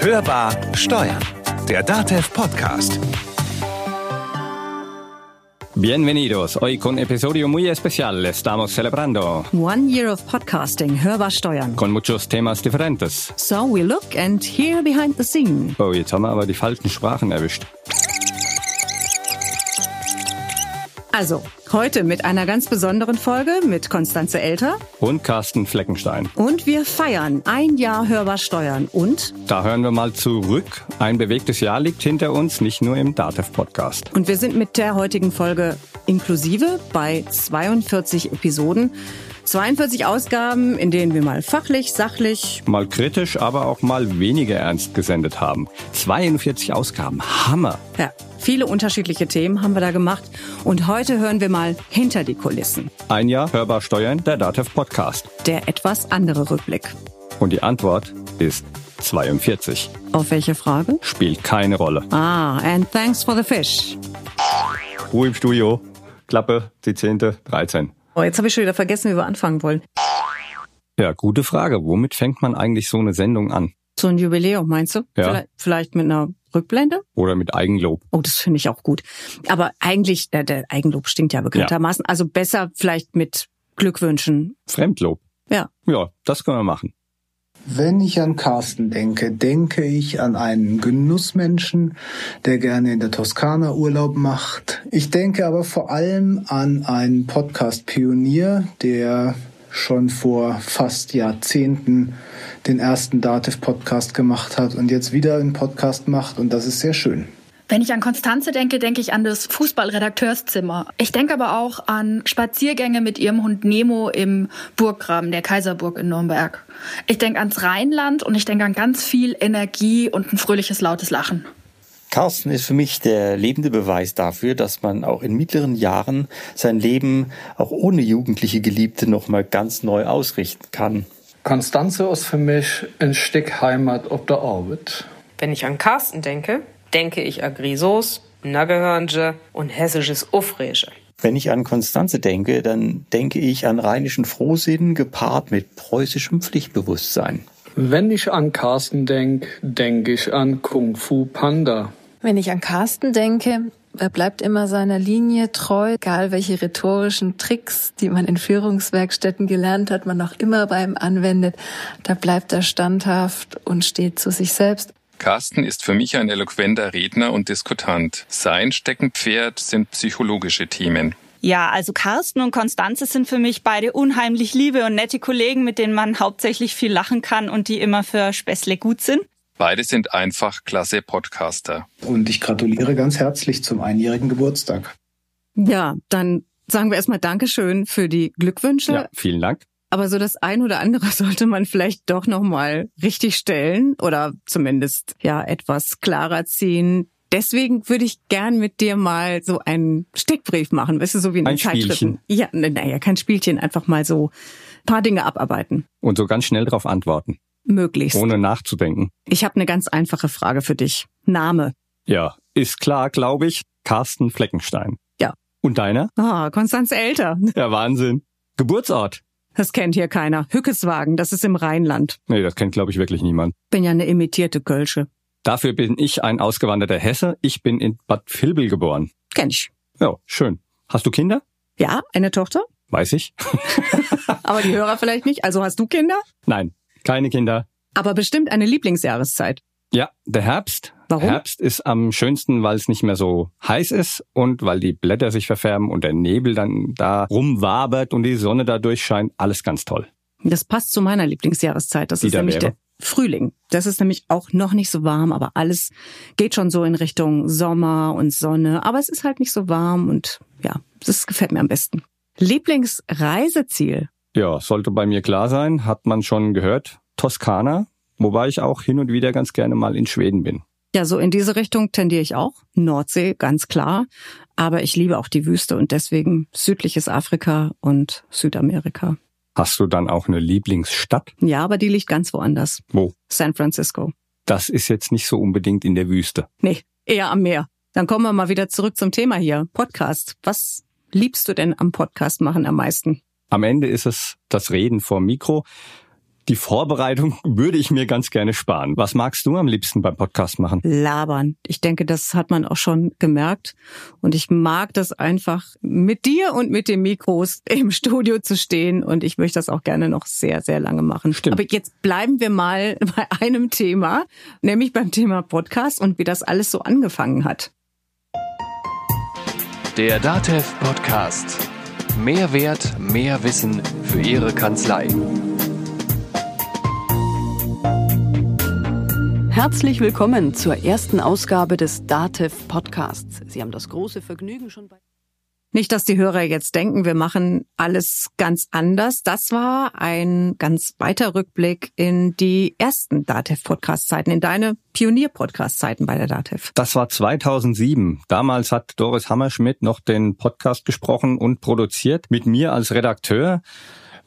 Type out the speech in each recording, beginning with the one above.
Hörbar Steuern, der DATEV Podcast. Bienvenidos. Hoy con episodio muy especial estamos celebrando One year of podcasting, hörbar steuern. con muchos temas diferentes. So we look and hear behind the scene. Oh, jetzt haben wir aber die falschen Sprachen erwischt. Also, heute mit einer ganz besonderen Folge mit Konstanze Elter. Und Carsten Fleckenstein. Und wir feiern ein Jahr hörbar steuern. Und, Da hören wir mal zurück. Ein bewegtes Jahr liegt hinter uns, nicht nur im DATEV-Podcast. und wir sind mit der heutigen Folge inklusive bei 42 Episoden. 42 Ausgaben, in denen wir mal fachlich, sachlich, Mal kritisch, aber auch mal weniger ernst gesendet haben. 42 Ausgaben. Hammer. ja, viele unterschiedliche Themen haben wir da gemacht. Und heute hören wir mal hinter die Kulissen. Ein Jahr hörbar steuern, der DATEV-Podcast. Der etwas andere Rückblick. Und die Antwort ist 42. Auf welche Frage? Spielt keine Rolle. Ah, and thanks for the fish. Ruhe im Studio. Klappe, die zehnte, 13. Oh, jetzt habe ich schon wieder vergessen, wie wir anfangen wollen. Ja, gute Frage. Womit fängt man eigentlich so eine Sendung an? So ein Jubiläum, meinst du? Ja. Vielleicht, vielleicht mit einer Rückblende? Oder mit Eigenlob? Oh, das finde ich auch gut. Aber eigentlich, der, der Eigenlob stinkt ja bekanntermaßen. Also besser vielleicht mit Glückwünschen. Fremdlob? Ja. Ja, das können wir machen. Wenn ich an Carsten denke, denke ich an einen Genussmenschen, der gerne in der Toskana Urlaub macht. Ich denke aber vor allem an einen Podcast-Pionier, der schon vor fast Jahrzehnten den ersten Dativ-Podcast gemacht hat und jetzt wieder einen Podcast macht und das ist sehr schön. Wenn ich an Konstanze denke, denke ich an das Fußballredakteurszimmer. Ich denke aber auch an Spaziergänge mit ihrem Hund Nemo im Burggraben der Kaiserburg in Nürnberg. Ich denke ans Rheinland und ich denke an ganz viel Energie und ein fröhliches, lautes Lachen. Carsten ist für mich der lebende Beweis dafür, dass man auch in mittleren Jahren sein Leben auch ohne jugendliche Geliebte nochmal ganz neu ausrichten kann. Konstanze ist für mich ein Stück Heimat auf der Arbeit. Wenn ich an Carsten denke, denke ich an Grisos, Naggehörnche und hessisches Ufräsche. Wenn ich an Konstanze denke, dann denke ich an rheinischen Frohsinn gepaart mit preußischem Pflichtbewusstsein. Wenn ich an Carsten denk, denke ich an Kung Fu Panda. Wenn ich an Carsten denke, er bleibt immer seiner Linie treu, egal welche rhetorischen Tricks, die man in Führungswerkstätten gelernt hat, man auch immer bei ihm anwendet, da bleibt er standhaft und steht zu sich selbst. Carsten ist für mich ein eloquenter Redner und Diskutant. Sein Steckenpferd sind psychologische Themen. Ja, also Carsten und Konstanze sind für mich beide unheimlich liebe und nette Kollegen, mit denen man hauptsächlich viel lachen kann und die immer für Späßle gut sind. Beide sind einfach klasse Podcaster. Und ich gratuliere ganz herzlich zum einjährigen Geburtstag. Ja, dann sagen wir erstmal Dankeschön für die Glückwünsche. Ja, vielen Dank. Aber so das ein oder andere sollte man vielleicht doch nochmal richtig stellen oder zumindest ja etwas klarer ziehen. Deswegen würde ich gern mit dir mal so einen Steckbrief machen, weißt du, so wie in den Ein Zeitschriften. Spielchen. Ja, naja, kein Spielchen, einfach mal so ein paar Dinge abarbeiten. Und so ganz schnell darauf antworten, Möglichst. ohne nachzudenken. Ich habe eine ganz einfache Frage für dich. Name. Ja, ist klar, glaube ich. Carsten Fleckenstein. Ja. Und deiner? Ah, Konstanz Elter. Ja, Wahnsinn. Geburtsort? Das kennt hier keiner. Hückeswagen, das ist im Rheinland. Nee, das kennt, glaube ich, wirklich niemand. Bin ja eine imitierte Kölsche. Dafür bin ich ein ausgewanderter Hesse. Ich bin in Bad Vilbel geboren. Kenn ich. Ja, schön. Hast du Kinder? Ja, eine Tochter? Weiß ich. Aber die Hörer vielleicht nicht. Also hast du Kinder? Nein, keine Kinder. Aber bestimmt eine Lieblingsjahreszeit. Ja, der Herbst. Warum? Herbst ist am schönsten, weil es nicht mehr so heiß ist und weil die Blätter sich verfärben und der Nebel dann da rumwabert und die Sonne da durchscheint. Alles ganz toll. Das passt zu meiner Lieblingsjahreszeit. Das Die ist da nämlich wäre? der Frühling. Das ist nämlich auch noch nicht so warm, aber alles geht schon so in Richtung Sommer und Sonne. Aber es ist halt nicht so warm und ja, das gefällt mir am besten. Lieblingsreiseziel. Ja, sollte bei mir klar sein, hat man schon gehört. Toskana, wobei ich auch hin und wieder ganz gerne mal in Schweden bin. Ja, so in diese Richtung tendiere ich auch. Nordsee, ganz klar. Aber ich liebe auch die Wüste und deswegen südliches Afrika und Südamerika. Hast du dann auch eine Lieblingsstadt? Ja, aber die liegt ganz woanders. Wo? San Francisco. Das ist jetzt nicht so unbedingt in der Wüste. Nee, eher am Meer. Dann kommen wir mal wieder zurück zum Thema hier. Podcast. Was liebst du denn am Podcast machen am meisten? Am Ende ist es das Reden vor Mikro. Die Vorbereitung würde ich mir ganz gerne sparen. Was magst du am liebsten beim Podcast machen? Labern. Ich denke, das hat man auch schon gemerkt. Und ich mag das einfach, mit dir und mit den Mikros im Studio zu stehen. Und ich möchte das auch gerne noch sehr, sehr lange machen. Stimmt. Aber jetzt bleiben wir mal bei einem Thema, nämlich beim Thema Podcast und wie das alles so angefangen hat. Der DATEV Podcast. Mehr Wert, mehr Wissen für Ihre Kanzlei. Herzlich willkommen zur ersten Ausgabe des DATEV Podcasts. Sie haben das große Vergnügen schon bei Nicht, dass die Hörer jetzt denken, wir machen alles ganz anders. Das war ein ganz weiter Rückblick in die ersten DATEV-Podcast-Zeiten, in deine Pionier-Podcast-Zeiten bei der DATEV. Das war 2007. Damals hat Doris Hammerschmidt noch den Podcast gesprochen und produziert mit mir als Redakteur.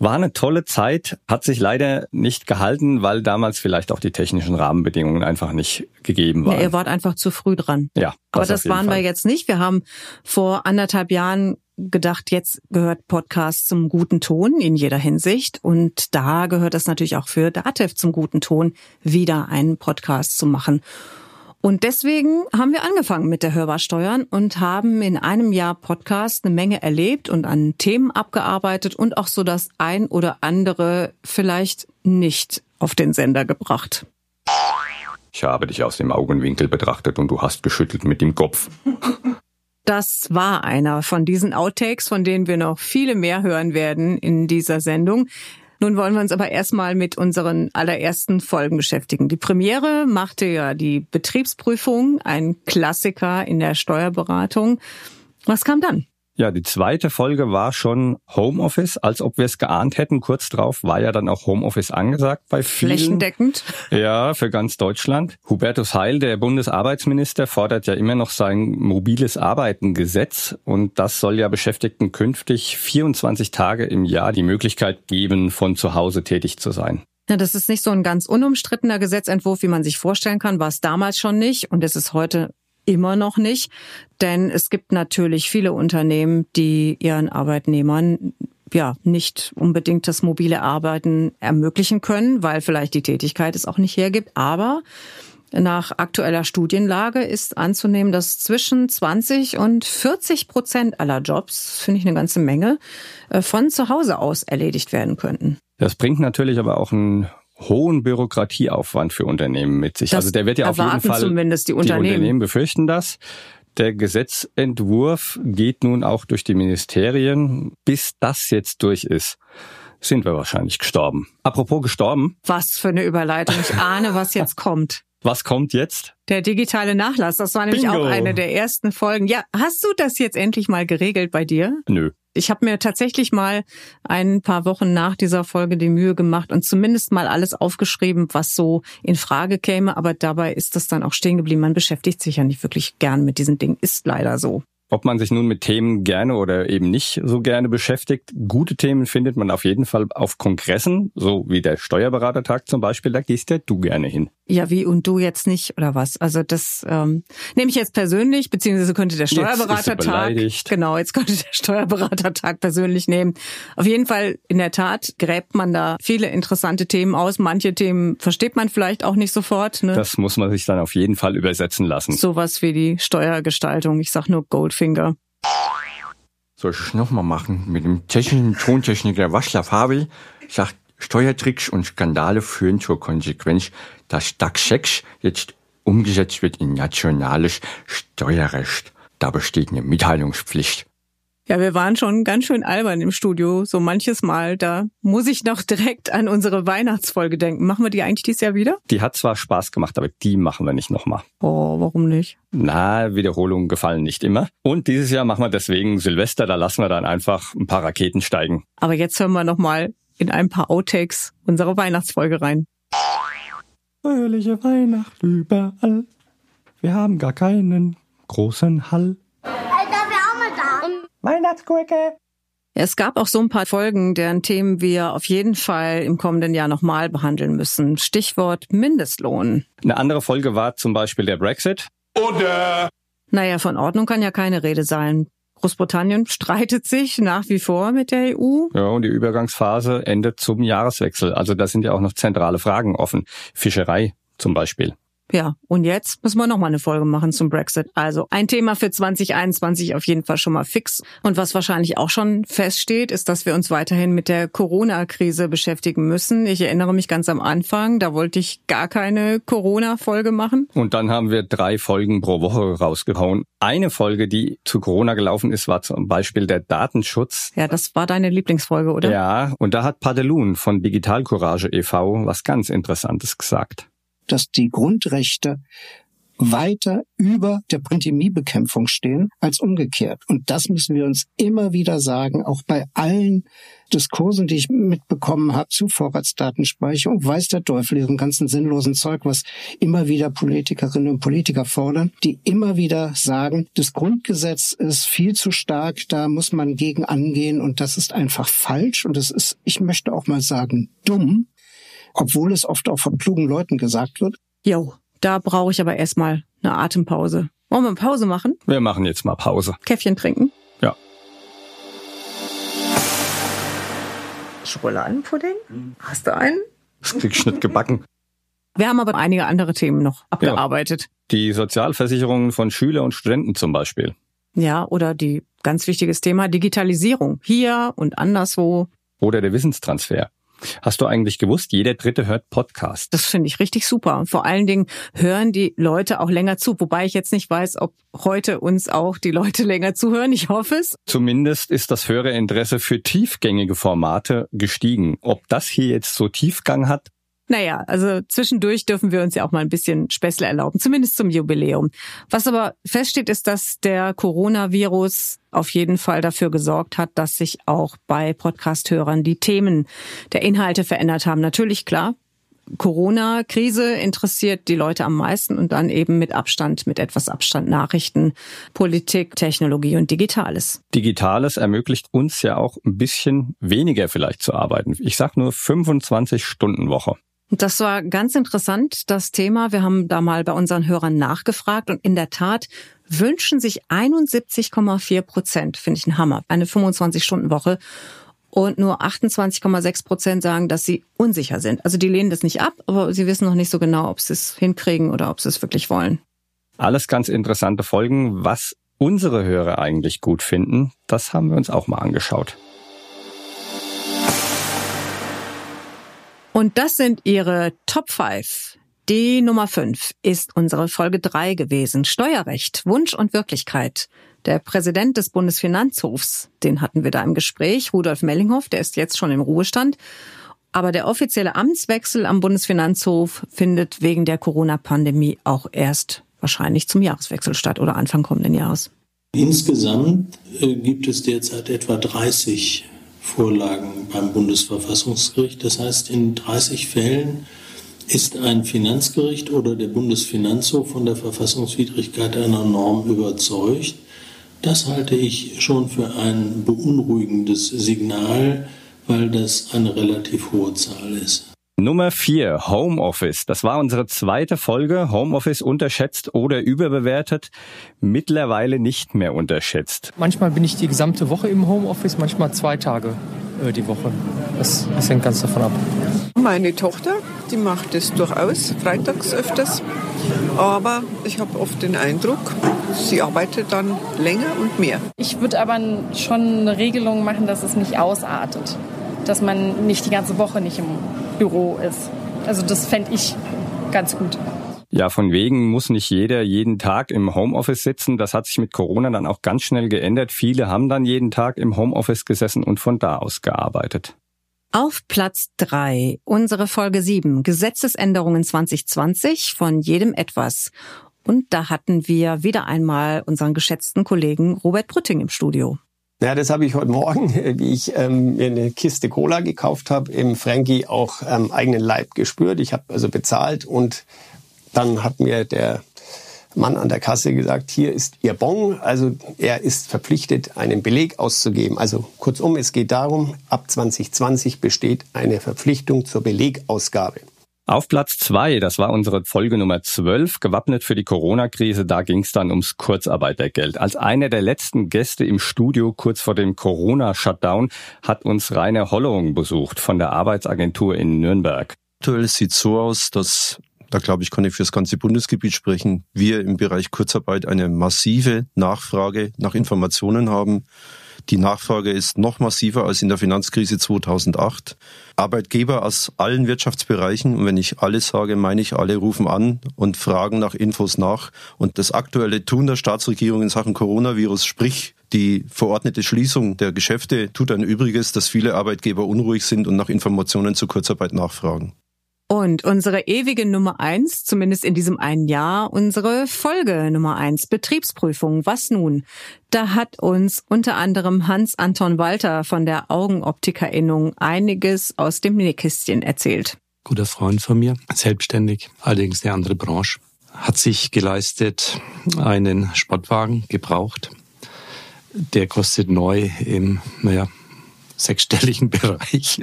War eine tolle Zeit, hat sich leider nicht gehalten, weil damals vielleicht auch die technischen Rahmenbedingungen einfach nicht gegeben waren. Ja, ihr wart einfach zu früh dran. Ja, Aber das das auf jeden waren wir Fall. jetzt nicht. Wir haben vor anderthalb Jahren gedacht, jetzt gehört Podcast zum guten Ton in jeder Hinsicht. Und da gehört es natürlich auch für DATEV zum guten Ton, wieder einen Podcast zu machen. Und deswegen haben wir angefangen mit der Hörbar Steuern und haben in einem Jahr Podcast eine Menge erlebt und an Themen abgearbeitet und auch so das ein oder andere vielleicht nicht auf den Sender gebracht. Ich habe dich aus dem Augenwinkel betrachtet und du hast geschüttelt mit dem Kopf. Das war einer von diesen Outtakes, von denen wir noch viele mehr hören werden in dieser Sendung. Nun wollen wir uns aber erstmal mit unseren allerersten Folgen beschäftigen. Die Premiere machte ja die Betriebsprüfung, ein Klassiker in der Steuerberatung. Was kam dann? Ja, die zweite Folge war schon Homeoffice, als ob wir es geahnt hätten. Kurz drauf war ja dann auch Homeoffice angesagt bei vielen. Flächendeckend. Ja, für ganz Deutschland. Hubertus Heil, der Bundesarbeitsminister, fordert ja immer noch sein mobiles Arbeiten-Gesetz. Und das soll ja Beschäftigten künftig 24 Tage im Jahr die Möglichkeit geben, von zu Hause tätig zu sein. Ja, das ist nicht so ein ganz unumstrittener Gesetzentwurf, wie man sich vorstellen kann. War es damals schon nicht und es ist heute immer noch nicht. Denn es gibt natürlich viele Unternehmen, die ihren Arbeitnehmern ja nicht unbedingt das mobile Arbeiten ermöglichen können, weil vielleicht die Tätigkeit es auch nicht hergibt. Aber nach aktueller Studienlage ist anzunehmen, dass zwischen 20 und 40 Prozent aller Jobs, finde ich eine ganze Menge, äh, von zu Hause aus erledigt werden könnten. Das bringt natürlich aber auch einen hohen Bürokratieaufwand für Unternehmen mit sich. Das also der wird ja auf jeden Fall zumindest die die Unternehmen. Unternehmen befürchten das. Der Gesetzentwurf geht nun auch durch die Ministerien. Bis das jetzt durch ist, sind wir wahrscheinlich gestorben. Apropos gestorben, Was für eine Überleitung. Ich ahne, was jetzt kommt. was kommt jetzt? Der digitale Nachlass, das war nämlich Bingo. auch eine der ersten Folgen. Ja, hast du das jetzt endlich mal geregelt bei dir? Nö. Ich habe mir tatsächlich mal ein paar Wochen nach dieser Folge die Mühe gemacht und zumindest mal alles aufgeschrieben, was so in Frage käme. Aber dabei ist das dann auch stehen geblieben. Man beschäftigt sich ja nicht wirklich gern mit diesen Dingen. Ist leider so. Ob man sich nun mit Themen gerne oder eben nicht so gerne beschäftigt. Gute Themen findet man auf jeden Fall auf Kongressen, so wie der Steuerberatertag zum Beispiel. Da gehst ja du gerne hin. Ja, wie und du jetzt nicht oder was? Also das ähm, nehme ich jetzt persönlich, beziehungsweise könnte der Steuerberatertag genau, jetzt könnte der Steuerberatertag persönlich nehmen. Auf jeden Fall in der Tat gräbt man da viele interessante Themen aus. Manche Themen versteht man vielleicht auch nicht sofort. Ne? Das muss man sich dann auf jeden Fall übersetzen lassen. Sowas wie die Steuergestaltung. Ich sag nur Goldfinger. Soll ich es nochmal machen? Mit dem technischen Tontechniker Václav Havel sagt, Steuertricks und Skandale führen zur Konsequenz, dass DAX-6 jetzt umgesetzt wird in nationales Steuerrecht. Da besteht eine Mitteilungspflicht. Ja, wir waren schon ganz schön albern im Studio, so manches Mal. Da muss ich noch direkt an unsere Weihnachtsfolge denken. Machen wir die eigentlich dieses Jahr wieder? Die hat zwar Spaß gemacht, aber die machen wir nicht nochmal. Oh, warum nicht? Na, Wiederholungen gefallen nicht immer. Und dieses Jahr machen wir deswegen Silvester, da lassen wir dann einfach ein paar Raketen steigen. Aber jetzt hören wir noch mal in ein paar Outtakes unsere Weihnachtsfolge rein. Fröhliche Weihnacht überall. Wir haben gar keinen großen Hall. Weihnachtsgurke. Es gab auch so ein paar Folgen, deren Themen wir auf jeden Fall im kommenden Jahr nochmal behandeln müssen. Stichwort Mindestlohn. Eine andere Folge war zum Beispiel der Brexit. Naja, von Ordnung kann ja keine Rede sein. Großbritannien streitet sich nach wie vor mit der EU. Ja, und die Übergangsphase endet zum Jahreswechsel. Also da sind ja auch noch zentrale Fragen offen. Fischerei zum Beispiel. Ja, und jetzt müssen wir nochmal eine Folge machen zum Brexit. Also ein Thema für 2021 auf jeden Fall schon mal fix. Und was wahrscheinlich auch schon feststeht, ist, dass wir uns weiterhin mit der Corona-Krise beschäftigen müssen. Ich erinnere mich ganz am Anfang, da wollte ich gar keine Corona-Folge machen. Und dann haben wir drei Folgen pro Woche rausgehauen. Eine Folge, die zu Corona gelaufen ist, war zum Beispiel der Datenschutz. Ja, das war deine Lieblingsfolge, oder? Ja, und da hat Padelun von Digital Courage e.V. was ganz Interessantes gesagt dass die Grundrechte weiter über der Pandemiebekämpfung stehen als umgekehrt. Und das müssen wir uns immer wieder sagen, auch bei allen Diskursen, die ich mitbekommen habe zu Vorratsdatenspeicherung, weiß der Teufel diesem ganzen sinnlosen Zeug, was immer wieder Politikerinnen und Politiker fordern, die immer wieder sagen, das Grundgesetz ist viel zu stark, da muss man gegen angehen und das ist einfach falsch und das ist, ich möchte auch mal sagen, dumm obwohl es oft auch von klugen Leuten gesagt wird. Jo, da brauche ich aber erstmal eine Atempause. Wollen wir Pause machen? Wir machen jetzt mal Pause. Käffchen trinken? Ja. Schokoladenpudding? Hast du einen? Das krieg ich nicht gebacken. Wir haben aber einige andere Themen noch abgearbeitet. Ja, die Sozialversicherungen von Schüler und Studenten zum Beispiel. Ja, oder die ganz wichtiges Thema Digitalisierung. Hier und anderswo. Oder der Wissenstransfer. Hast du eigentlich gewusst, jeder Dritte hört Podcast? Das finde ich richtig super. Vor allen Dingen hören die Leute auch länger zu. Wobei ich jetzt nicht weiß, ob heute uns auch die Leute länger zuhören. Ich hoffe es. Zumindest ist das Hörerinteresse für tiefgängige Formate gestiegen. Ob das hier jetzt so Tiefgang hat, naja, also zwischendurch dürfen wir uns ja auch mal ein bisschen Späßle erlauben, zumindest zum Jubiläum. Was aber feststeht, ist, dass der Coronavirus auf jeden Fall dafür gesorgt hat, dass sich auch bei Podcast-Hörern die Themen der Inhalte verändert haben. Natürlich klar, Corona-Krise interessiert die Leute am meisten und dann eben mit Abstand, mit etwas Abstand Nachrichten, Politik, Technologie und Digitales. Digitales ermöglicht uns ja auch ein bisschen weniger vielleicht zu arbeiten. Ich sag nur 25 Stunden Woche. Das war ganz interessant, das Thema. Wir haben da mal bei unseren Hörern nachgefragt und in der Tat wünschen sich 71,4 Prozent, finde ich ein Hammer, eine 25-Stunden-Woche. Und nur 28,6 Prozent sagen, dass sie unsicher sind. Also die lehnen das nicht ab, aber sie wissen noch nicht so genau, ob sie es hinkriegen oder ob sie es wirklich wollen. Alles ganz interessante Folgen. Was unsere Hörer eigentlich gut finden, das haben wir uns auch mal angeschaut. Und das sind ihre Top 5. Die Nummer 5 ist unsere Folge 3 gewesen. Steuerrecht, Wunsch und Wirklichkeit. Der Präsident des Bundesfinanzhofs, den hatten wir da im Gespräch, Rudolf Mellinghoff, der ist jetzt schon im Ruhestand. Aber der offizielle Amtswechsel am Bundesfinanzhof findet wegen der Corona-Pandemie auch erst wahrscheinlich zum Jahreswechsel statt oder Anfang kommenden Jahres. Insgesamt äh, gibt es derzeit etwa 30 Vorlagen beim Bundesverfassungsgericht. Das heißt, in 30 Fällen ist ein Finanzgericht oder der Bundesfinanzhof von der Verfassungswidrigkeit einer Norm überzeugt. Das halte ich schon für ein beunruhigendes Signal, weil das eine relativ hohe Zahl ist. Nummer vier, Homeoffice. Das war unsere zweite Folge. Homeoffice unterschätzt oder überbewertet. Mittlerweile nicht mehr unterschätzt. Manchmal bin ich die gesamte Woche im Homeoffice, manchmal zwei Tage äh, die Woche. Das, das hängt ganz davon ab. Meine Tochter, die macht es durchaus freitags öfters. Aber ich habe oft den Eindruck, sie arbeitet dann länger und mehr. Ich würde aber schon eine Regelung machen, dass es nicht ausartet. Dass man nicht die ganze Woche nicht im Büro ist. Also das fände ich ganz gut. Ja, von wegen muss nicht jeder jeden Tag im Homeoffice sitzen. Das hat sich mit Corona dann auch ganz schnell geändert. Viele haben dann jeden Tag im Homeoffice gesessen und von da aus gearbeitet. Auf Platz drei unsere Folge sieben Gesetzesänderungen 2020 von jedem etwas. Und da hatten wir wieder einmal unseren geschätzten Kollegen Robert Brütting im Studio. Ja, das habe ich heute Morgen, wie ich ähm, mir eine Kiste Cola gekauft habe, im Frankie auch ähm, eigenen Leib gespürt. Ich habe also bezahlt und dann hat mir der Mann an der Kasse gesagt, hier ist Ihr Bon. Also er ist verpflichtet, einen Beleg auszugeben. Also kurzum, es geht darum, ab 2020 besteht eine Verpflichtung zur Belegausgabe. Auf Platz zwei, das war unsere Folge Nummer 12, gewappnet für die Corona-Krise, da ging es dann ums Kurzarbeitergeld. Als einer der letzten Gäste im Studio kurz vor dem Corona-Shutdown hat uns Rainer Hollowung besucht von der Arbeitsagentur in Nürnberg. Aktuell sieht so aus, dass da glaube ich, kann ich für das ganze Bundesgebiet sprechen, wir im Bereich Kurzarbeit eine massive Nachfrage nach Informationen haben. Die Nachfrage ist noch massiver als in der Finanzkrise 2008. Arbeitgeber aus allen Wirtschaftsbereichen, und wenn ich alle sage, meine ich alle, rufen an und fragen nach Infos nach. Und das aktuelle Tun der Staatsregierung in Sachen Coronavirus, sprich die verordnete Schließung der Geschäfte, tut ein Übriges, dass viele Arbeitgeber unruhig sind und nach Informationen zur Kurzarbeit nachfragen. Und unsere ewige Nummer eins, zumindest in diesem einen Jahr, unsere Folge Nummer eins, Betriebsprüfung. Was nun? Da hat uns unter anderem Hans-Anton Walter von der Augenoptikerinnung einiges aus dem Nähkästchen erzählt. Guter Freund von mir, selbstständig, allerdings eine andere Branche, hat sich geleistet, einen Sportwagen gebraucht. Der kostet neu im, naja, sechsstelligen Bereich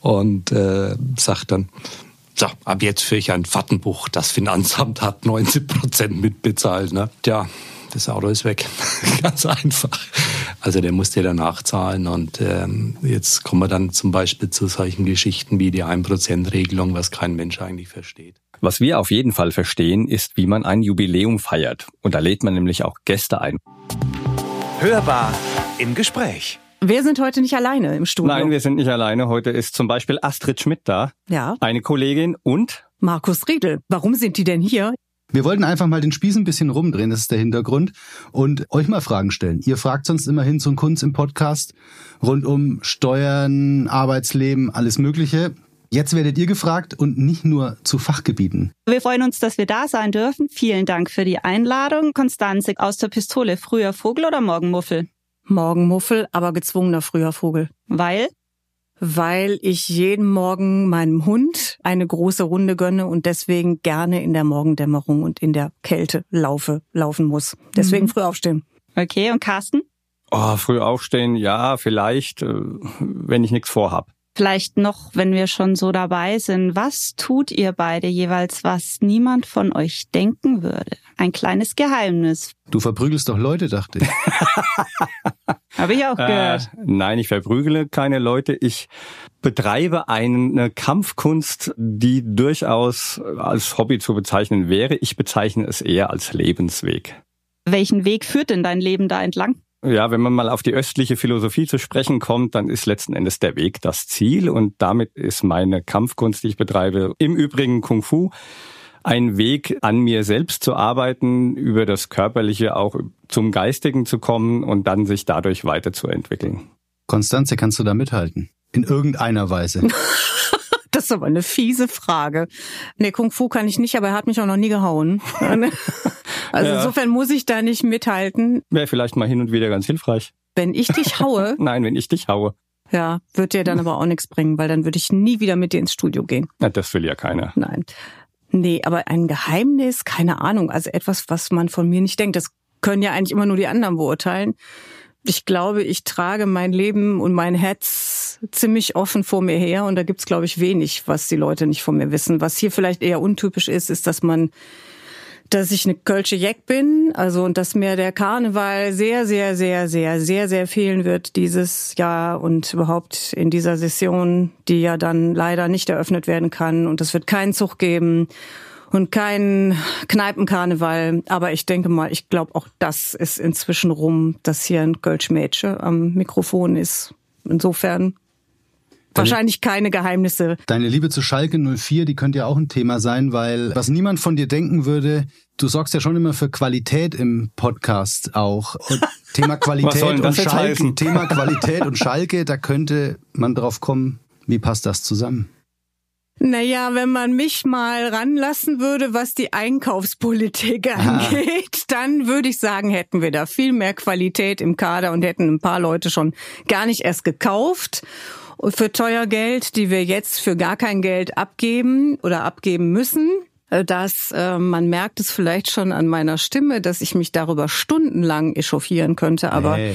und äh, sagt dann, so, ab jetzt führe ich ein Fahrtenbuch. Das Finanzamt hat 90 Prozent mitbezahlt. Ne? Tja, das Auto ist weg. Ganz einfach. Also der musste dann nachzahlen und ähm, jetzt kommen wir dann zum Beispiel zu solchen Geschichten wie die 1%-Regelung, was kein Mensch eigentlich versteht. Was wir auf jeden Fall verstehen, ist, wie man ein Jubiläum feiert. Und da lädt man nämlich auch Gäste ein. Hörbar im Gespräch. Wir sind heute nicht alleine im Studio. Nein, wir sind nicht alleine. Heute ist zum Beispiel Astrid Schmidt da. Ja. Eine Kollegin und Markus Riedel. Warum sind die denn hier? Wir wollten einfach mal den Spieß ein bisschen rumdrehen, das ist der Hintergrund, und euch mal Fragen stellen. Ihr fragt sonst immerhin zum Kunst im Podcast rund um Steuern, Arbeitsleben, alles Mögliche. Jetzt werdet ihr gefragt und nicht nur zu Fachgebieten. Wir freuen uns, dass wir da sein dürfen. Vielen Dank für die Einladung. Konstanze aus der Pistole, früher Vogel oder Morgenmuffel? Morgenmuffel, aber gezwungener früher Vogel. Weil? Weil ich jeden Morgen meinem Hund eine große Runde gönne und deswegen gerne in der Morgendämmerung und in der Kälte laufe, laufen muss. Deswegen mhm. früh aufstehen. Okay, und Carsten? Oh, früh aufstehen, ja, vielleicht, äh, wenn ich nichts vorhab. Vielleicht noch, wenn wir schon so dabei sind, was tut ihr beide jeweils, was niemand von euch denken würde? Ein kleines Geheimnis. Du verprügelst doch Leute, dachte ich. Habe ich auch gehört. Äh, nein, ich verprügele keine Leute. Ich betreibe eine Kampfkunst, die durchaus als Hobby zu bezeichnen wäre. Ich bezeichne es eher als Lebensweg. Welchen Weg führt denn dein Leben da entlang? Ja, wenn man mal auf die östliche Philosophie zu sprechen kommt, dann ist letzten Endes der Weg das Ziel und damit ist meine Kampfkunst, die ich betreibe, im Übrigen Kung Fu, ein Weg, an mir selbst zu arbeiten, über das Körperliche auch zum Geistigen zu kommen und dann sich dadurch weiterzuentwickeln. Konstanze, kannst du da mithalten? In irgendeiner Weise. Das ist aber eine fiese Frage. Nee, Kung Fu kann ich nicht, aber er hat mich auch noch nie gehauen. Also ja. insofern muss ich da nicht mithalten. Wäre vielleicht mal hin und wieder ganz hilfreich. Wenn ich dich haue? Nein, wenn ich dich haue. Ja, wird dir dann aber auch nichts bringen, weil dann würde ich nie wieder mit dir ins Studio gehen. Ja, das will ja keiner. Nein. Nee, aber ein Geheimnis, keine Ahnung, also etwas, was man von mir nicht denkt. Das können ja eigentlich immer nur die anderen beurteilen. Ich glaube, ich trage mein Leben und mein Herz ziemlich offen vor mir her und da gibt's glaube ich, wenig, was die Leute nicht von mir wissen. Was hier vielleicht eher untypisch ist, ist, dass man dass ich eine Kölsche Jeck bin, also und dass mir der Karneval sehr, sehr, sehr, sehr, sehr, sehr fehlen wird dieses Jahr und überhaupt in dieser Session, die ja dann leider nicht eröffnet werden kann und es wird keinen Zug geben und kein Kneipenkarneval. Aber ich denke mal, ich glaube auch das ist inzwischen rum, dass hier ein Kölsch-Mädchen am Mikrofon ist. Insofern wahrscheinlich keine Geheimnisse. Deine Liebe zu Schalke 04, die könnte ja auch ein Thema sein, weil was niemand von dir denken würde, du sorgst ja schon immer für Qualität im Podcast auch. Und Thema Qualität und Schalke, Thema Qualität und Schalke, da könnte man drauf kommen, wie passt das zusammen? Naja, wenn man mich mal ranlassen würde, was die Einkaufspolitik angeht, dann würde ich sagen, hätten wir da viel mehr Qualität im Kader und hätten ein paar Leute schon gar nicht erst gekauft für teuer Geld, die wir jetzt für gar kein Geld abgeben oder abgeben müssen. Äh, dass äh, man merkt es vielleicht schon an meiner Stimme, dass ich mich darüber stundenlang echauffieren könnte. Aber hey.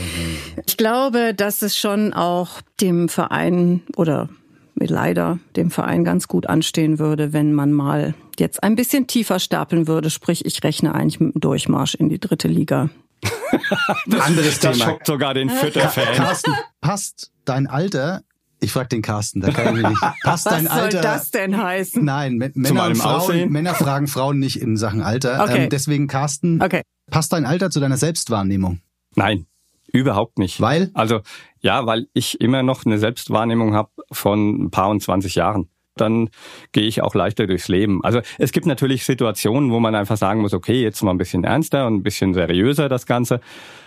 ich glaube, dass es schon auch dem Verein oder leider dem Verein ganz gut anstehen würde, wenn man mal jetzt ein bisschen tiefer stapeln würde. Sprich, ich rechne eigentlich mit dem Durchmarsch in die dritte Liga. Anderes das Thema. schockt sogar den Fütter-Fan. Carsten, passt dein Alter? Ich frag den Carsten, da kann ich mich nicht. Passt Was dein soll Alter? das denn heißen? Nein, M- Männer, Frauen? Männer fragen Frauen nicht in Sachen Alter. Okay. Ähm, deswegen, Carsten, Okay. passt dein Alter zu deiner Selbstwahrnehmung? Nein, überhaupt nicht. Weil? Also ja, weil ich immer noch eine Selbstwahrnehmung habe von ein paar und 20 Jahren. Dann gehe ich auch leichter durchs Leben. Also es gibt natürlich Situationen, wo man einfach sagen muss, okay, jetzt mal ein bisschen ernster und ein bisschen seriöser das Ganze.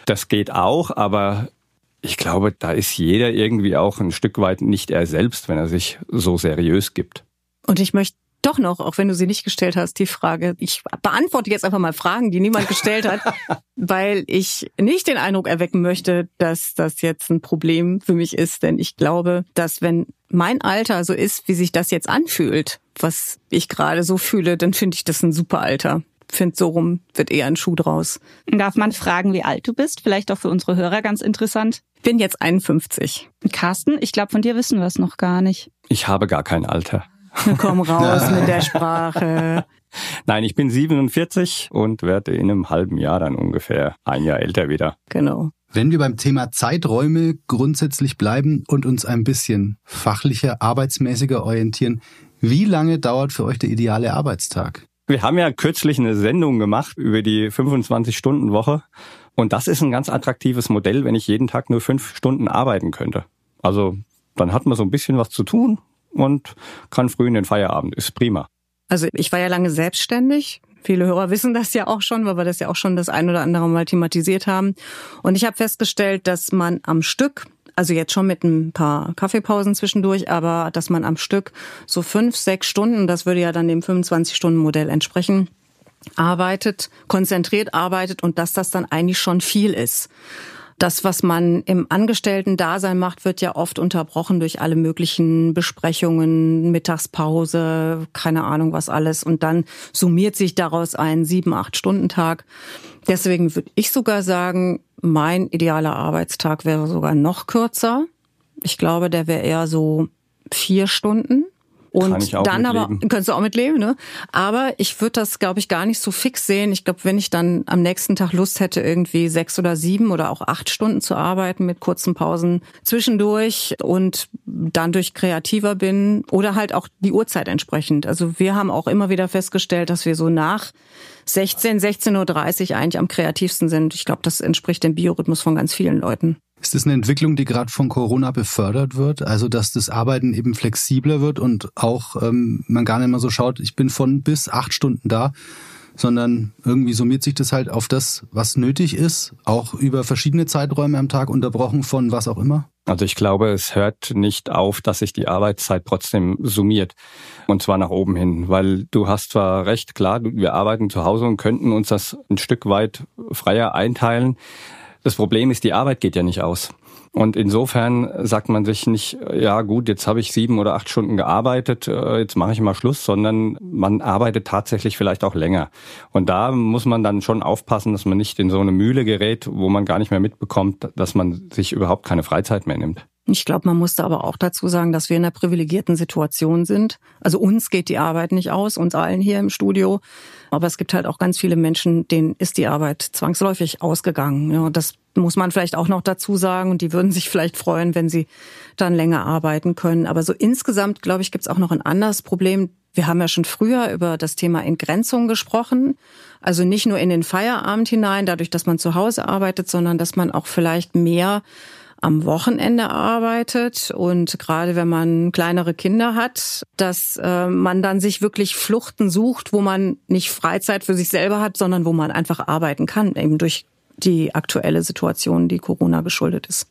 Das geht auch, aber ich glaube, da ist jeder irgendwie auch ein Stück weit nicht er selbst, wenn er sich so seriös gibt. Und ich möchte doch noch, auch wenn du sie nicht gestellt hast, die Frage, ich beantworte jetzt einfach mal Fragen, die niemand gestellt hat, weil ich nicht den Eindruck erwecken möchte, dass das jetzt ein Problem für mich ist, denn ich glaube, dass wenn mein Alter so ist, wie sich das jetzt anfühlt, was ich gerade so fühle, dann finde ich das ein super Alter. Finde so rum wird eher ein Schuh draus. Darf man fragen, wie alt du bist? Vielleicht auch für unsere Hörer ganz interessant. Bin jetzt 51. Carsten, ich glaube, von dir wissen wir es noch gar nicht. Ich habe gar kein Alter. Komm raus mit der Sprache. Nein, ich bin 47 und werde in einem halben Jahr dann ungefähr ein Jahr älter wieder. Genau. Wenn wir beim Thema Zeiträume grundsätzlich bleiben und uns ein bisschen fachlicher, arbeitsmäßiger orientieren, wie lange dauert für euch der ideale Arbeitstag? Wir haben ja kürzlich eine Sendung gemacht über die 25-Stunden-Woche. Und das ist ein ganz attraktives Modell, wenn ich jeden Tag nur fünf Stunden arbeiten könnte. Also dann hat man so ein bisschen was zu tun und kann früh in den Feierabend. Ist prima. Also ich war ja lange selbstständig. Viele Hörer wissen das ja auch schon, weil wir das ja auch schon das ein oder andere Mal thematisiert haben. Und ich habe festgestellt, dass man am Stück, also jetzt schon mit ein paar Kaffeepausen zwischendurch, aber dass man am Stück so fünf, sechs Stunden, das würde ja dann dem 25-Stunden-Modell entsprechen, arbeitet, konzentriert arbeitet und dass das dann eigentlich schon viel ist. Das, was man im Angestellten-Dasein macht, wird ja oft unterbrochen durch alle möglichen Besprechungen, Mittagspause, keine Ahnung was alles. Und dann summiert sich daraus ein sieben, acht Stunden Tag. Deswegen würde ich sogar sagen, mein idealer Arbeitstag wäre sogar noch kürzer. Ich glaube, der wäre eher so vier Stunden. Und dann aber, mitleben. könntest du auch mitleben, ne? Aber ich würde das, glaube ich, gar nicht so fix sehen. Ich glaube, wenn ich dann am nächsten Tag Lust hätte, irgendwie sechs oder sieben oder auch acht Stunden zu arbeiten mit kurzen Pausen zwischendurch und dann durch kreativer bin oder halt auch die Uhrzeit entsprechend. Also wir haben auch immer wieder festgestellt, dass wir so nach 16, 16.30 Uhr eigentlich am kreativsten sind. Ich glaube, das entspricht dem Biorhythmus von ganz vielen Leuten. Ist das eine Entwicklung, die gerade von Corona befördert wird? Also dass das Arbeiten eben flexibler wird und auch ähm, man gar nicht mehr so schaut, ich bin von bis acht Stunden da, sondern irgendwie summiert sich das halt auf das, was nötig ist, auch über verschiedene Zeiträume am Tag unterbrochen von was auch immer? Also ich glaube, es hört nicht auf, dass sich die Arbeitszeit trotzdem summiert. Und zwar nach oben hin. Weil du hast zwar recht, klar, wir arbeiten zu Hause und könnten uns das ein Stück weit freier einteilen. Das Problem ist, die Arbeit geht ja nicht aus. Und insofern sagt man sich nicht, ja gut, jetzt habe ich sieben oder acht Stunden gearbeitet, äh, jetzt mache ich mal Schluss, sondern man arbeitet tatsächlich vielleicht auch länger. Und da muss man dann schon aufpassen, dass man nicht in so eine Mühle gerät, wo man gar nicht mehr mitbekommt, dass man sich überhaupt keine Freizeit mehr nimmt. Ich glaube, man musste aber auch dazu sagen, dass wir in einer privilegierten Situation sind. Also uns geht die Arbeit nicht aus, uns allen hier im Studio. Aber es gibt halt auch ganz viele Menschen, denen ist die Arbeit zwangsläufig ausgegangen. Ja, das muss man vielleicht auch noch dazu sagen. Und die würden sich vielleicht freuen, wenn sie dann länger arbeiten können. Aber so insgesamt, glaube ich, gibt es auch noch ein anderes Problem. Wir haben ja schon früher über das Thema Entgrenzung gesprochen. Also nicht nur in den Feierabend hinein, dadurch, dass man zu Hause arbeitet, sondern dass man auch vielleicht mehr am Wochenende arbeitet und gerade wenn man kleinere Kinder hat, dass äh, man dann sich wirklich Fluchten sucht, wo man nicht Freizeit für sich selber hat, sondern wo man einfach arbeiten kann, eben durch die aktuelle Situation, die Corona geschuldet ist.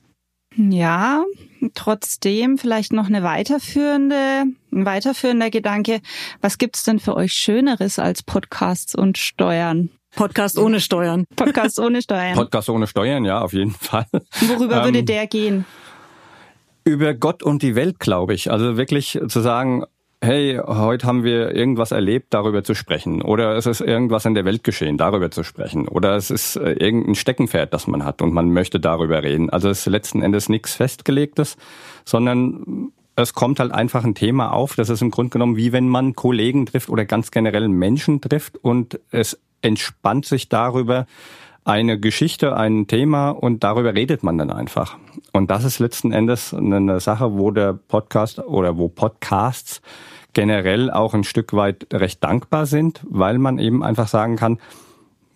Ja, trotzdem vielleicht noch eine weiterführende, ein weiterführender Gedanke. Was gibt's denn für euch Schöneres als Podcasts und Steuern? Podcast ohne Steuern. Podcast ohne Steuern. Podcast ohne Steuern, ja, auf jeden Fall. Worüber würde Ähm, der gehen? Über Gott und die Welt, glaube ich. Also wirklich zu sagen, hey, heute haben wir irgendwas erlebt, darüber zu sprechen. Oder es ist irgendwas in der Welt geschehen, darüber zu sprechen. Oder es ist äh, irgendein Steckenpferd, das man hat und man möchte darüber reden. Also es ist letzten Endes nichts Festgelegtes, sondern es kommt halt einfach ein Thema auf. Das ist im Grunde genommen wie wenn man Kollegen trifft oder ganz generell Menschen trifft und es entspannt sich darüber eine Geschichte, ein Thema und darüber redet man dann einfach. Und das ist letzten Endes eine Sache, wo der Podcast oder wo Podcasts generell auch ein Stück weit recht dankbar sind, weil man eben einfach sagen kann,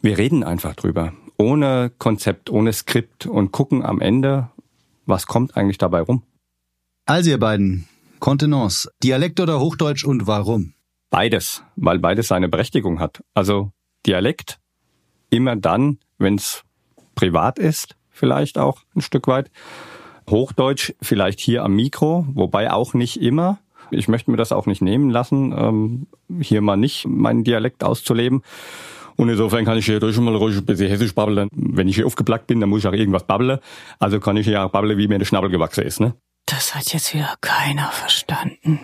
wir reden einfach drüber, ohne Konzept, ohne Skript und gucken am Ende, was kommt eigentlich dabei rum. Also ihr beiden, Kontenance, Dialekt oder Hochdeutsch und warum? Beides, weil beides seine Berechtigung hat. Also Dialekt immer dann, wenn es privat ist, vielleicht auch ein Stück weit. Hochdeutsch vielleicht hier am Mikro, wobei auch nicht immer. Ich möchte mir das auch nicht nehmen lassen, ähm, hier mal nicht meinen Dialekt auszuleben. Und insofern kann ich hier durch mal ruhig ein bisschen hessisch babbeln. Wenn ich hier aufgeplagt bin, dann muss ich auch irgendwas babbeln. Also kann ich hier auch babbeln, wie mir der Schnabel gewachsen ist. Ne? Das hat jetzt wieder keiner verstanden.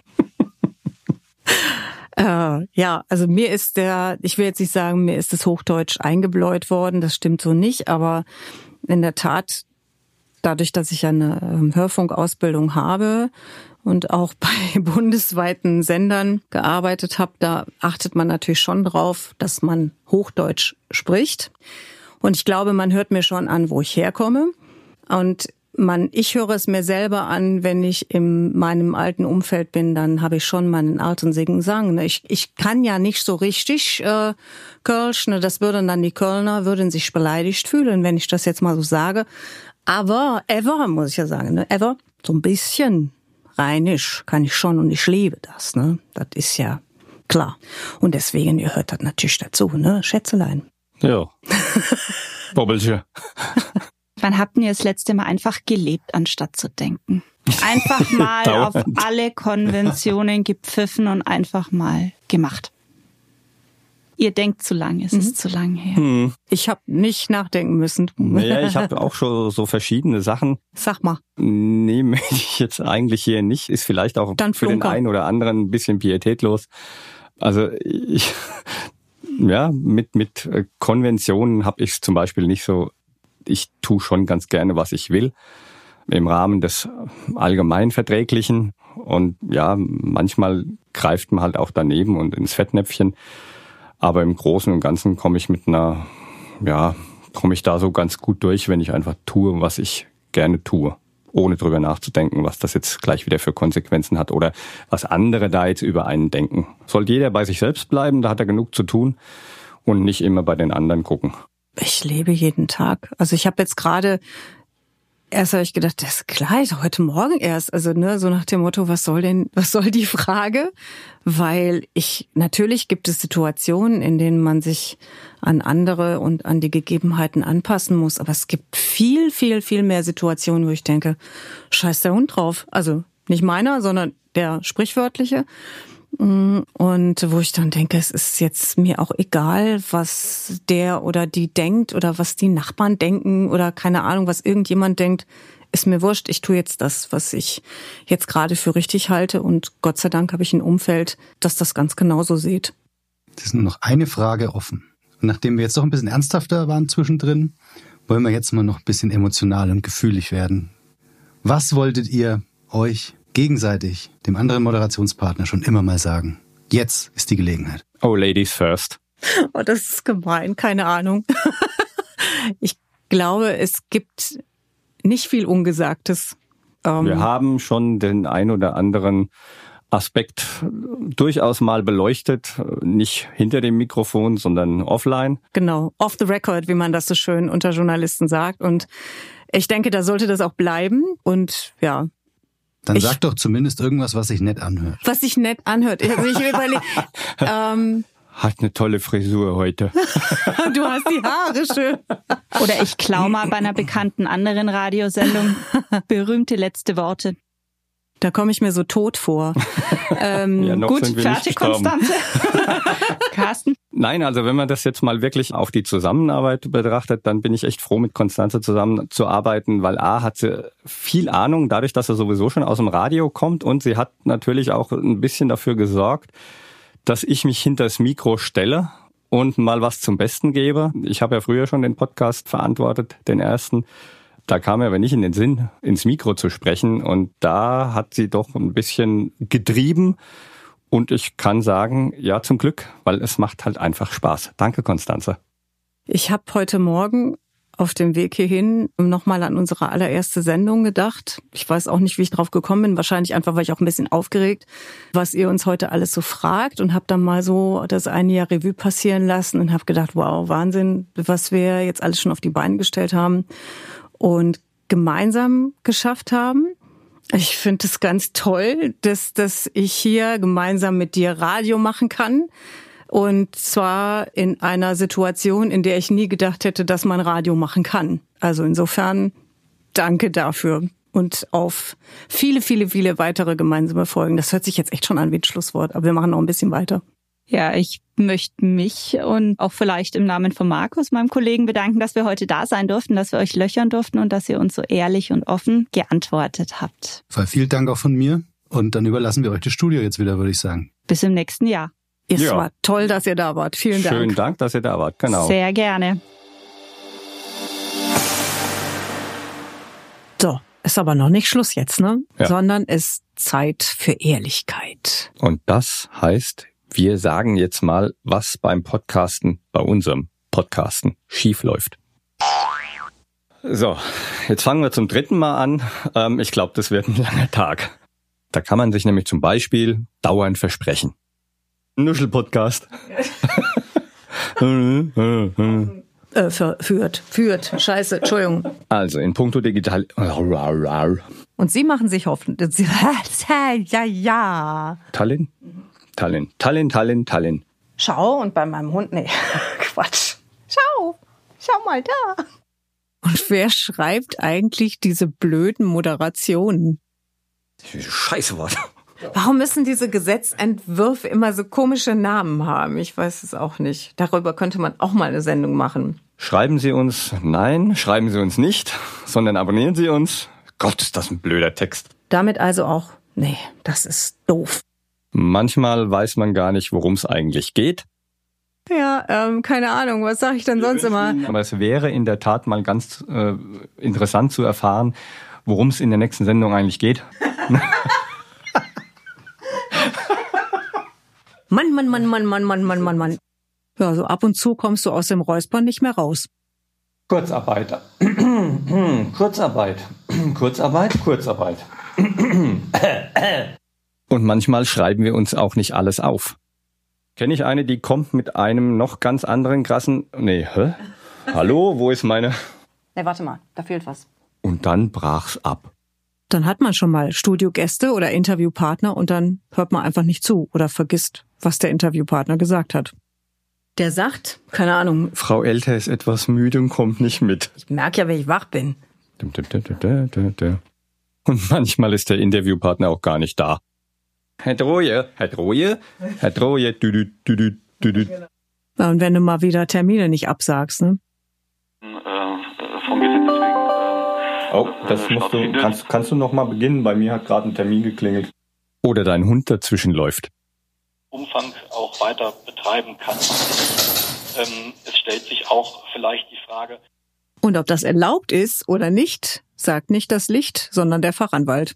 Äh, ja, also mir ist der, ich will jetzt nicht sagen, mir ist das Hochdeutsch eingebläut worden, das stimmt so nicht, aber in der Tat, dadurch, dass ich eine ähm, Hörfunkausbildung habe und auch bei bundesweiten Sendern gearbeitet habe, da achtet man natürlich schon drauf, dass man Hochdeutsch spricht. Und ich glaube, man hört mir schon an, wo ich herkomme. Und man, ich höre es mir selber an, wenn ich in meinem alten Umfeld bin, dann habe ich schon meinen alten Segen Sang. Ne? Ich, ich kann ja nicht so richtig äh, Kölsch, ne? das würden dann die Kölner, würden sich beleidigt fühlen, wenn ich das jetzt mal so sage. Aber ever, muss ich ja sagen, ne? ever, so ein bisschen rheinisch kann ich schon und ich liebe das. Ne? Das ist ja klar. Und deswegen, ihr hört das natürlich dazu, ne? Schätzelein. Ja. Bobbelchen. Wann habt ihr das letzte Mal einfach gelebt, anstatt zu denken? Einfach mal auf alle Konventionen gepfiffen und einfach mal gemacht. Ihr denkt zu lang, es mhm. ist zu lang her. Hm. Ich habe nicht nachdenken müssen. Naja, ich habe auch schon so verschiedene Sachen. Sag mal. Nee, möchte ich jetzt eigentlich hier nicht. Ist vielleicht auch Dann für den einen oder anderen ein bisschen pietätlos. Also ich, ja, mit, mit Konventionen habe ich zum Beispiel nicht so. Ich tue schon ganz gerne, was ich will, im Rahmen des Allgemeinverträglichen. Und ja, manchmal greift man halt auch daneben und ins Fettnäpfchen. Aber im Großen und Ganzen komme ich mit einer, ja, komme ich da so ganz gut durch, wenn ich einfach tue, was ich gerne tue, ohne drüber nachzudenken, was das jetzt gleich wieder für Konsequenzen hat oder was andere da jetzt über einen denken. Sollte jeder bei sich selbst bleiben, da hat er genug zu tun und nicht immer bei den anderen gucken. Ich lebe jeden Tag. Also ich habe jetzt gerade erst habe ich gedacht, das ist klar, heute Morgen erst. Also ne, so nach dem Motto, was soll denn, was soll die Frage? Weil ich natürlich gibt es Situationen, in denen man sich an andere und an die Gegebenheiten anpassen muss. Aber es gibt viel, viel, viel mehr Situationen, wo ich denke, scheiß der Hund drauf. Also nicht meiner, sondern der sprichwörtliche. Mm, und wo ich dann denke, es ist jetzt mir auch egal, was der oder die denkt oder was die Nachbarn denken oder keine Ahnung, was irgendjemand denkt, ist mir wurscht. Ich tue jetzt das, was ich jetzt gerade für richtig halte und Gott sei Dank habe ich ein Umfeld, das das ganz genauso sieht. Es ist nur noch eine Frage offen. Und nachdem wir jetzt doch ein bisschen ernsthafter waren zwischendrin, wollen wir jetzt mal noch ein bisschen emotional und gefühlig werden. Was wolltet ihr euch gegenseitig dem anderen Moderationspartner schon immer mal sagen. Jetzt ist die Gelegenheit. Oh, Ladies first. Oh, das ist gemein, keine Ahnung. ich glaube, es gibt nicht viel Ungesagtes. Ähm, Wir haben schon den ein oder anderen Aspekt durchaus mal beleuchtet, nicht hinter dem Mikrofon, sondern offline. Genau, off the record, wie man das so schön unter Journalisten sagt. Und ich denke, da sollte das auch bleiben. Und ja, dann ich, sag doch zumindest irgendwas, was sich nett anhört. Was sich nett anhört. Ich, ich überlege. ähm, hat eine tolle Frisur heute. du hast die Haare schön. Oder ich klau mal bei einer bekannten anderen Radiosendung berühmte letzte Worte. Da komme ich mir so tot vor. Ähm, ja, gut, fertig, Konstanze. Carsten? Nein, also wenn man das jetzt mal wirklich auf die Zusammenarbeit betrachtet, dann bin ich echt froh, mit Konstanze zusammenzuarbeiten, weil A hat sie viel Ahnung, dadurch, dass er sowieso schon aus dem Radio kommt und sie hat natürlich auch ein bisschen dafür gesorgt, dass ich mich hinter das Mikro stelle und mal was zum Besten gebe. Ich habe ja früher schon den Podcast verantwortet, den ersten Da kam mir aber nicht in den Sinn, ins Mikro zu sprechen. Und da hat sie doch ein bisschen getrieben. Und ich kann sagen, ja, zum Glück, weil es macht halt einfach Spaß. Danke, Konstanze. Ich habe heute Morgen auf dem Weg hierhin nochmal an unsere allererste Sendung gedacht. Ich weiß auch nicht, wie ich drauf gekommen bin. Wahrscheinlich einfach, weil ich auch ein bisschen aufgeregt, was ihr uns heute alles so fragt und habe dann mal so das eine Jahr Revue passieren lassen und habe gedacht, wow, Wahnsinn, was wir jetzt alles schon auf die Beine gestellt haben und gemeinsam geschafft haben. Ich finde es ganz toll, dass, dass ich hier gemeinsam mit dir Radio machen kann. Und zwar in einer Situation, in der ich nie gedacht hätte, dass man Radio machen kann. Also insofern danke dafür und auf viele, viele, viele weitere gemeinsame Folgen. Das hört sich jetzt echt schon an wie ein Schlusswort, aber wir machen noch ein bisschen weiter. Ja, ich möchte mich und auch vielleicht im Namen von Markus, meinem Kollegen, bedanken, dass wir heute da sein durften, dass wir euch löchern durften und dass ihr uns so ehrlich und offen geantwortet habt. Weil vielen Dank auch von mir und dann überlassen wir euch das Studio jetzt wieder, würde ich sagen. Bis im nächsten Jahr. Es ja. war toll, dass ihr da wart. Vielen Dank. Schönen Dank, dass ihr da wart. Genau. Sehr gerne. So, ist aber noch nicht Schluss jetzt, ne? Ja. Sondern ist Zeit für Ehrlichkeit. Und das heißt, wir sagen jetzt mal, was beim Podcasten, bei unserem Podcasten schief läuft. So, jetzt fangen wir zum dritten Mal an. Ähm, ich glaube, das wird ein langer Tag. Da kann man sich nämlich zum Beispiel dauernd versprechen. Nuschel-Podcast. äh, führt, führt. Scheiße, Entschuldigung. Also in puncto digital. Und Sie machen sich hoffentlich. Ja, ja. Tallinn? Tallinn, Tallinn, Tallinn, Tallinn. Schau und bei meinem Hund, nee, Quatsch. Schau, schau mal da. Und wer schreibt eigentlich diese blöden Moderationen? Scheiße Wort. Warum müssen diese Gesetzentwürfe immer so komische Namen haben? Ich weiß es auch nicht. Darüber könnte man auch mal eine Sendung machen. Schreiben Sie uns nein, schreiben Sie uns nicht, sondern abonnieren Sie uns. Gott, ist das ein blöder Text. Damit also auch, nee, das ist doof. Manchmal weiß man gar nicht, worum es eigentlich geht. Ja, ähm, keine Ahnung, was sage ich denn sonst immer? Aber es wäre in der Tat mal ganz äh, interessant zu erfahren, worum es in der nächsten Sendung eigentlich geht. Mann, Mann, Mann, Mann, Mann, Mann, Mann, Mann, Mann. Ja, so ab und zu kommst du aus dem Räuspern nicht mehr raus. Kurzarbeit. Kurzarbeit. Kurzarbeit, Kurzarbeit. und manchmal schreiben wir uns auch nicht alles auf. Kenne ich eine, die kommt mit einem noch ganz anderen krassen. Nee, hä? Hallo, wo ist meine. Nee, warte mal, da fehlt was. Und dann brach's ab dann hat man schon mal Studiogäste oder Interviewpartner und dann hört man einfach nicht zu oder vergisst, was der Interviewpartner gesagt hat. Der sagt, keine Ahnung. Frau Elter ist etwas müde und kommt nicht mit. Ich merke ja, wenn ich wach bin. Und manchmal ist der Interviewpartner auch gar nicht da. Herr Droje, Herr Droje, Herr Droje, dü, dü, dü, dü, dü. Ja, und wenn du mal wieder Termine nicht absagst, ne? Äh, vom Gesetz deswegen Oh, das musst du, kannst, kannst du noch mal beginnen? Bei mir hat gerade ein Termin geklingelt. Oder dein Hund dazwischen läuft. Umfang auch weiter betreiben kann. Ähm, es stellt sich auch vielleicht die Frage. Und ob das erlaubt ist oder nicht, sagt nicht das Licht, sondern der Fachanwalt.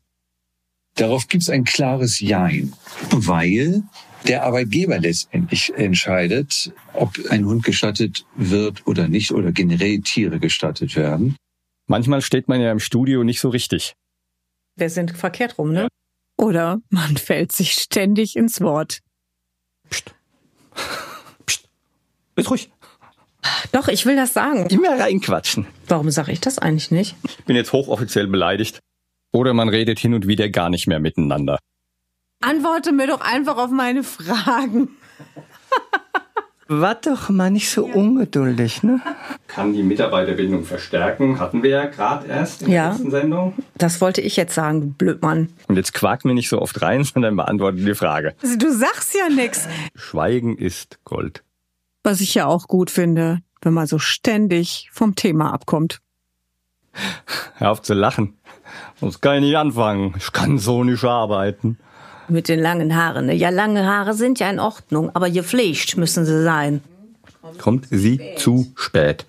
Darauf gibt es ein klares Jein, weil der Arbeitgeber letztendlich entscheidet, ob ein Hund gestattet wird oder nicht oder generell Tiere gestattet werden. Manchmal steht man ja im Studio nicht so richtig. Wir sind verkehrt rum, ne? Oder man fällt sich ständig ins Wort. Psst. Psst. Ist ruhig. Doch, ich will das sagen. Immer reinquatschen. Warum sage ich das eigentlich nicht? Ich bin jetzt hochoffiziell beleidigt. Oder man redet hin und wieder gar nicht mehr miteinander. Antworte mir doch einfach auf meine Fragen. War doch mal nicht so ungeduldig, ne? Kann die Mitarbeiterbindung verstärken, hatten wir ja gerade erst in ja, der letzten Sendung. Das wollte ich jetzt sagen, du Blödmann. Und jetzt quak mir nicht so oft rein, sondern beantworte die Frage. Also du sagst ja nix. Schweigen ist Gold. Was ich ja auch gut finde, wenn man so ständig vom Thema abkommt. Hör auf zu lachen. Sonst kann ich nicht anfangen. Ich kann so nicht arbeiten. Mit den langen Haaren. Ne? Ja, lange Haare sind ja in Ordnung, aber gepflegt müssen sie sein. Kommt sie zu spät.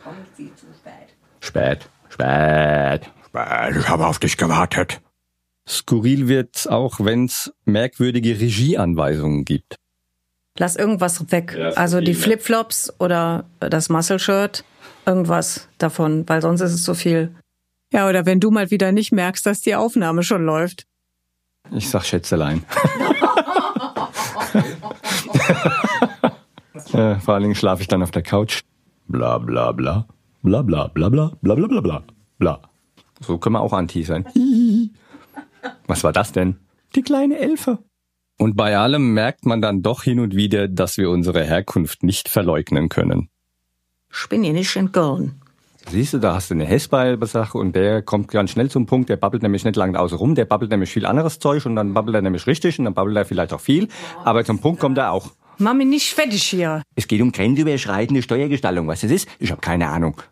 Spät. Spät, spät, ich habe auf dich gewartet. Skurril wird's auch, wenn's merkwürdige Regieanweisungen gibt. Lass irgendwas weg. also die Flipflops oder das Muscle Shirt, irgendwas davon, weil sonst ist es zu viel. Ja, oder wenn du mal wieder nicht merkst, dass die Aufnahme schon läuft. Ich sag Schätzelein. äh, vor allen Dingen schlafe ich dann auf der Couch. Bla bla bla. Bla bla bla bla bla bla bla bla bla. So können wir auch anti sein. Was war das denn? Die kleine Elfe. Und bei allem merkt man dann doch hin und wieder, dass wir unsere Herkunft nicht verleugnen können. Ich bin ja nicht Köln. Siehst du, da hast du eine Hessbeil-Sache und der kommt ganz schnell zum Punkt, der babbelt nämlich nicht lange außen rum, der babbelt nämlich viel anderes Zeug und dann babbelt er nämlich richtig und dann babbelt er vielleicht auch viel, aber zum Punkt kommt er auch. Mami, nicht fertig hier. Es geht um grenzüberschreitende Steuergestaltung. Was das ist? Ich habe keine Ahnung.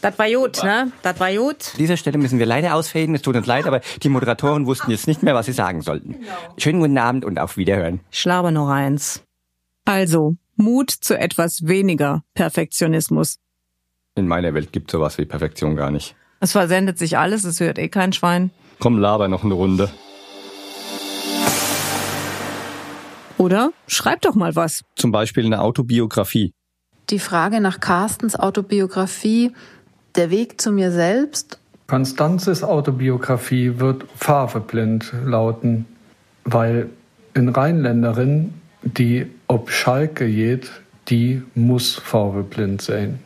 Das war gut, ne? Das war gut. An dieser Stelle müssen wir leider ausfaden. Es tut uns leid, aber die Moderatoren wussten jetzt nicht mehr, was sie sagen sollten. Schönen guten Abend und auf Wiederhören. Ich laber noch eins. Also, Mut zu etwas weniger Perfektionismus. In meiner Welt gibt sowas wie Perfektion gar nicht. Es versendet sich alles, es hört eh kein Schwein. Komm, laber noch eine Runde. Oder schreib doch mal was. Zum Beispiel eine Autobiografie. Die Frage nach Carstens Autobiografie, der Weg zu mir selbst. Konstanzes Autobiografie wird farbeblind lauten, weil in Rheinländerin, die ob Schalke geht, die muss farbeblind sein.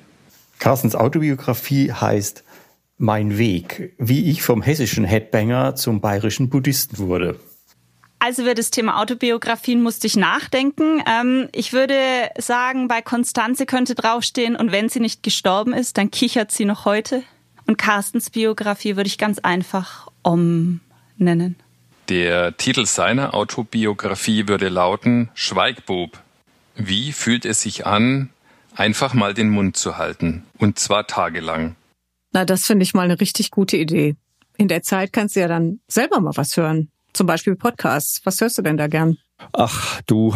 Carstens Autobiografie heißt Mein Weg, wie ich vom hessischen Headbanger zum bayerischen Buddhisten wurde. Also über das Thema Autobiografien musste ich nachdenken. Ähm, ich würde sagen, bei Konstanze könnte draufstehen, und wenn sie nicht gestorben ist, dann kichert sie noch heute. Und Carstens Biografie würde ich ganz einfach Om nennen. Der Titel seiner Autobiografie würde lauten Schweigbub. Wie fühlt es sich an, einfach mal den Mund zu halten? Und zwar tagelang. Na, das finde ich mal eine richtig gute Idee. In der Zeit kannst du ja dann selber mal was hören. Zum Beispiel Podcasts. Was hörst du denn da gern? Ach du,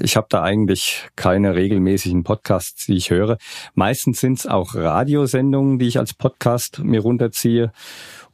ich habe da eigentlich keine regelmäßigen Podcasts, die ich höre. Meistens sind es auch Radiosendungen, die ich als Podcast mir runterziehe.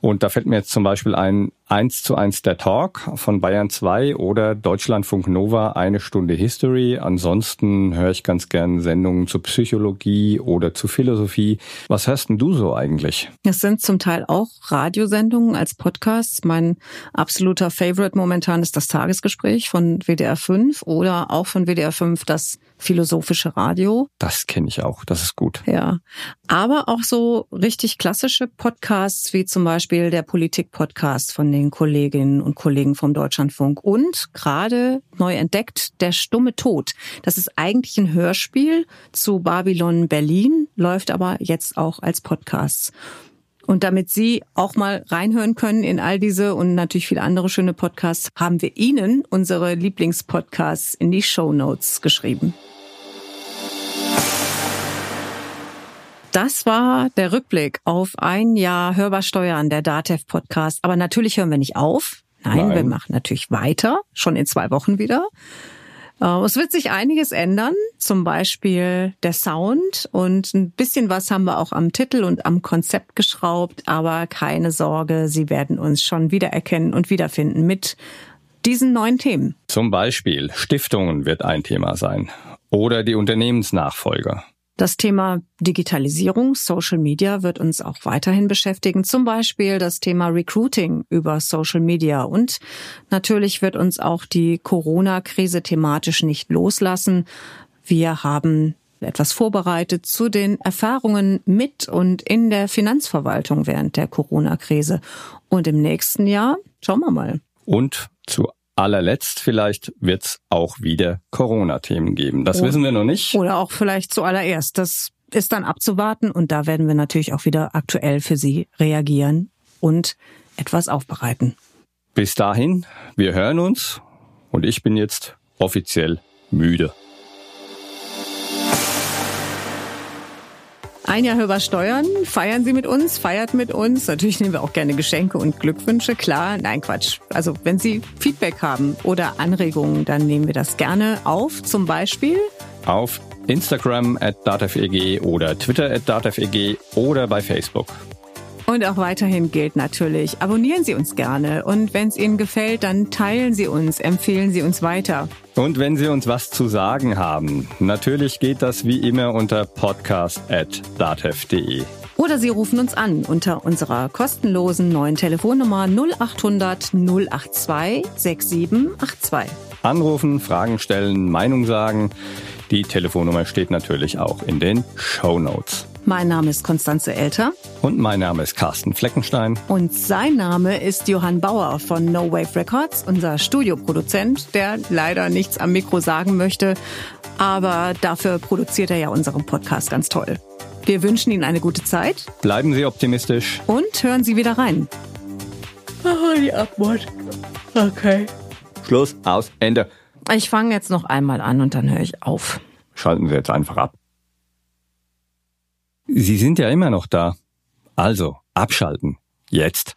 Und da fällt mir jetzt zum Beispiel ein 1 zu 1 der Talk von Bayern 2 oder Deutschlandfunk Nova eine Stunde History. Ansonsten höre ich ganz gern Sendungen zu Psychologie oder zu Philosophie. Was hörst denn du so eigentlich? Es sind zum Teil auch Radiosendungen als Podcasts. Mein absoluter Favorite momentan ist das Tagesgespräch von WDR 5 oder auch von WDR 5 das philosophische Radio. Das kenne ich auch, das ist gut. Ja, aber auch so richtig klassische Podcasts wie zum Beispiel der Politik-Podcast von den Kolleginnen und Kollegen vom Deutschlandfunk und gerade neu entdeckt der stumme Tod. Das ist eigentlich ein Hörspiel zu Babylon Berlin, läuft aber jetzt auch als Podcast. Und damit Sie auch mal reinhören können in all diese und natürlich viele andere schöne Podcasts, haben wir Ihnen unsere Lieblingspodcasts in die Show Notes geschrieben. Das war der Rückblick auf ein Jahr Hörbar Steuern, der DATEV Podcast. Aber natürlich hören wir nicht auf. Nein, Nein, wir machen natürlich weiter, schon in zwei Wochen wieder. Äh, es wird sich einiges ändern, zum Beispiel der Sound und ein bisschen was haben wir auch am Titel und am Konzept geschraubt, aber keine Sorge, Sie werden uns schon wiedererkennen und wiederfinden mit diesen neuen Themen. Zum Beispiel Stiftungen wird ein Thema sein oder die Unternehmensnachfolger. Das Thema Digitalisierung, Social Media wird uns auch weiterhin beschäftigen. Zum Beispiel das Thema Recruiting über Social Media. Und natürlich wird uns auch die Corona-Krise thematisch nicht loslassen. Wir haben etwas vorbereitet zu den Erfahrungen mit und in der Finanzverwaltung während der Corona-Krise. Und im nächsten Jahr schauen wir mal. Und zu allerletzt vielleicht wird's auch wieder Corona-Themen geben. Das oder, wissen wir noch nicht. Oder auch vielleicht zuallererst. Das ist dann abzuwarten und da werden wir natürlich auch wieder aktuell für Sie reagieren und etwas aufbereiten. Bis dahin, wir hören uns und ich bin jetzt offiziell müde. Ein Jahr höher Steuern. Feiern Sie mit uns, feiert mit uns. Natürlich nehmen wir auch gerne Geschenke und Glückwünsche, klar. Nein, Quatsch. Also wenn Sie Feedback haben oder Anregungen, dann nehmen wir das gerne auf. Zum Beispiel auf Instagram at datafeg oder Twitter at datafeg oder bei Facebook. Und auch weiterhin gilt natürlich, abonnieren Sie uns gerne und wenn es Ihnen gefällt, dann teilen Sie uns, empfehlen Sie uns weiter. Und wenn Sie uns was zu sagen haben, natürlich geht das wie immer unter podcast.datev.de. Oder Sie rufen uns an unter unserer kostenlosen neuen Telefonnummer 0800 082 6782. Anrufen, Fragen stellen, Meinung sagen. Die Telefonnummer steht natürlich auch in den Show Notes. Mein Name ist Konstanze Elter. Und mein Name ist Carsten Fleckenstein. Und sein Name ist Johann Bauer von No Wave Records, unser Studioproduzent, der leider nichts am Mikro sagen möchte, aber dafür produziert er ja unseren Podcast ganz toll. Wir wünschen Ihnen eine gute Zeit. Bleiben Sie optimistisch. Und hören Sie wieder rein. Oh, die Abmord. Okay. Schluss, aus, Ende. Ich fange jetzt noch einmal an und dann höre ich auf. Schalten Sie jetzt einfach ab. Sie sind ja immer noch da. Also, abschalten. Jetzt.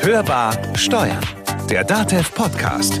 Hörbar Steuern. Der Datev Podcast.